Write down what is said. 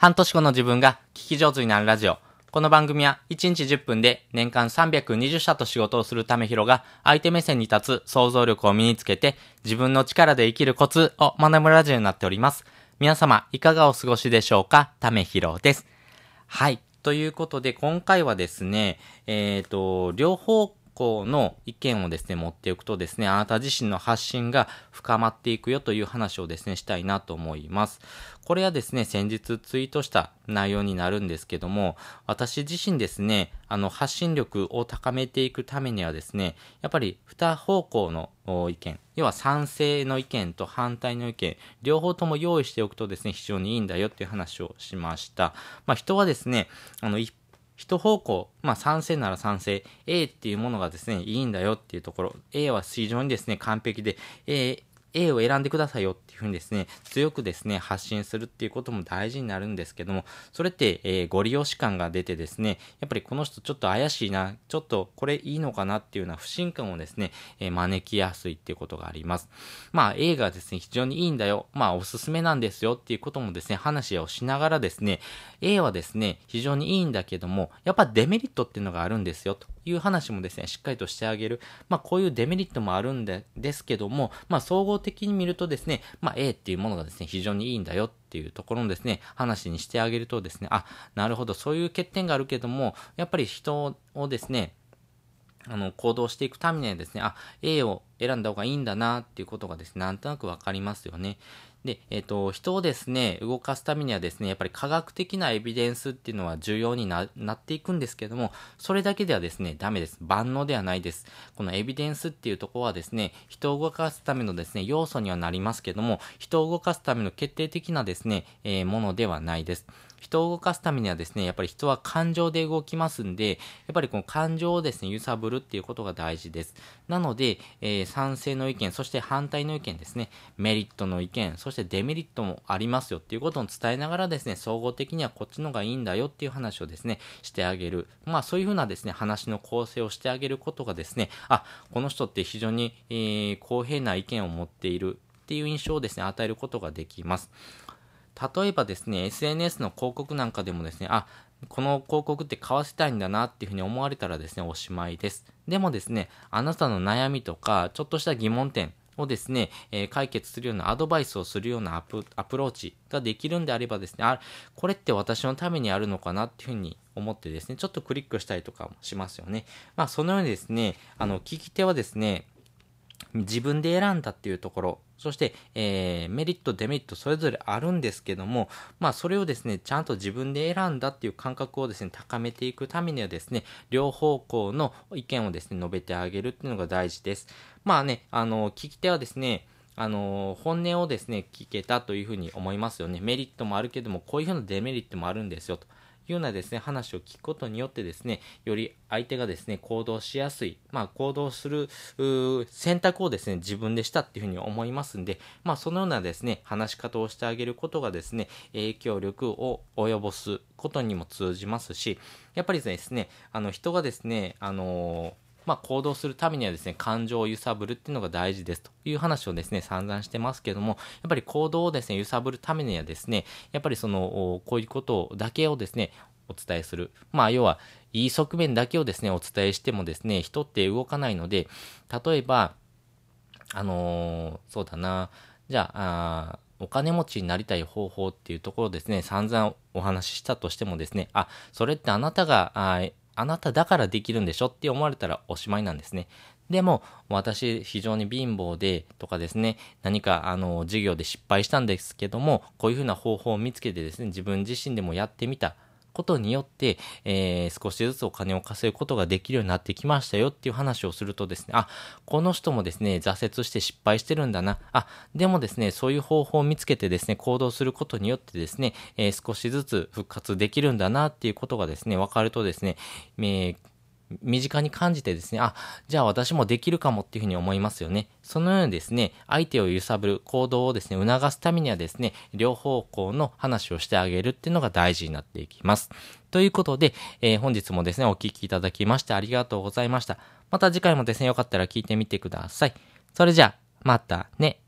半年後の自分が聞き上手になるラジオ。この番組は1日10分で年間320社と仕事をするためひろが相手目線に立つ想像力を身につけて自分の力で生きるコツを学ぶラジオになっております。皆様いかがお過ごしでしょうか？ためひろです。はい。ということで今回はですね、えっ、ー、と、両方向の意見をですね、持っておくとですね、あなた自身の発信が深まっていくよという話をですね、したいなと思います。これはですね、先日ツイートした内容になるんですけども、私自身ですね、あの、発信力を高めていくためにはですね、やっぱり二方向の意見、要は賛成の意見と反対の意見、両方とも用意しておくとですね、非常にいいんだよっていう話をしました。まあ、人はですね、あの、一一方向、まあ賛成なら賛成、A っていうものがですね、いいんだよっていうところ、A は非常にですね、完璧で、A、A を選んでくださいよっていうふうにですね、強くですね、発信するっていうことも大事になるんですけども、それって、えー、ご利用し感が出てですね、やっぱりこの人ちょっと怪しいな、ちょっとこれいいのかなっていうような不信感をですね、えー、招きやすいっていうことがあります。まあ A がですね、非常にいいんだよ、まあおすすめなんですよっていうこともですね、話をしながらですね、A はですね、非常にいいんだけども、やっぱデメリットっていうのがあるんですよと。いう話もですね、しっかりとしてあげる。まあ、こういうデメリットもあるんで、ですけども、まあ、総合的に見るとですね、まあ、A っていうものがですね、非常にいいんだよっていうところのですね、話にしてあげるとですね、あ、なるほど、そういう欠点があるけども、やっぱり人をですね、あの、行動していくためにはですね、あ、A を選んだ方がいいんだなっていうことがですね、なんとなくわかりますよね。で、えっ、ー、と、人をですね、動かすためにはですね、やっぱり科学的なエビデンスっていうのは重要になっていくんですけども、それだけではですね、ダメです。万能ではないです。このエビデンスっていうところはですね、人を動かすためのですね、要素にはなりますけども、人を動かすための決定的なですね、えー、ものではないです。人を動かすためにはですね、やっぱり人は感情で動きますんで、やっぱりこの感情をですね、揺さぶるっていうことが大事です。なので、えー、賛成の意見、そして反対の意見ですね、メリットの意見、そしてデメリットもありますよっていうことを伝えながらですね、総合的にはこっちのがいいんだよっていう話をですね、してあげる。まあそういうふうなですね、話の構成をしてあげることがですね、あ、この人って非常に、えー、公平な意見を持っているっていう印象をですね、与えることができます。例えばですね、SNS の広告なんかでもですね、あ、この広告って買わせたいんだなっていうふうに思われたらですね、おしまいです。でもですね、あなたの悩みとか、ちょっとした疑問点をですね、えー、解決するようなアドバイスをするようなアプアプローチができるんであればですね、あ、これって私のためにあるのかなっていうふうに思ってですね、ちょっとクリックしたりとかもしますよね。まあ、そのようにですね、あの、聞き手はですね、自分で選んだっていうところ、そして、えー、メリット、デメリット、それぞれあるんですけども、まあ、それをですね、ちゃんと自分で選んだっていう感覚をですね、高めていくためにはですね、両方向の意見をですね、述べてあげるっていうのが大事です。まあね、あの、聞き手はですね、あの、本音をですね、聞けたというふうに思いますよね。メリットもあるけども、こういうふうなデメリットもあるんですよと。いうようなですね、話を聞くことによってですね、より相手がですね、行動しやすい、まあ、行動する、選択をですね、自分でしたっていうふうに思いますんで、まあ、そのようなですね、話し方をしてあげることがですね、影響力を及ぼすことにも通じますし、やっぱりですね、あの、人がですね、あのーまあ、行動するためにはですね、感情を揺さぶるっていうのが大事ですという話をですね、散々してますけども、やっぱり行動をですね、揺さぶるためにはですね、やっぱりその、こういうことだけをですね、お伝えする。まあ、要は、いい側面だけをですね、お伝えしてもですね、人って動かないので、例えば、あのー、そうだな、じゃあ、あお金持ちになりたい方法っていうところですね、散々お話ししたとしてもですね、あ、それってあなたが、ああなただからできるんでしょって思われたらおしまいなんですね。でも、私、非常に貧乏で、とかですね、何か、あの、授業で失敗したんですけども、こういうふうな方法を見つけてですね、自分自身でもやってみた。ことによって、えー、少しずつお金を稼ぐことができるようになってきましたよっていう話をするとですね、あ、この人もですね、挫折して失敗してるんだな。あ、でもですね、そういう方法を見つけてですね、行動することによってですね、えー、少しずつ復活できるんだなっていうことがですね、分かるとですね、えー身近に感じてですね、あ、じゃあ私もできるかもっていうふうに思いますよね。そのようにですね、相手を揺さぶる行動をですね、促すためにはですね、両方向の話をしてあげるっていうのが大事になっていきます。ということで、えー、本日もですね、お聴きいただきましてありがとうございました。また次回もですね、よかったら聞いてみてください。それじゃあ、またね。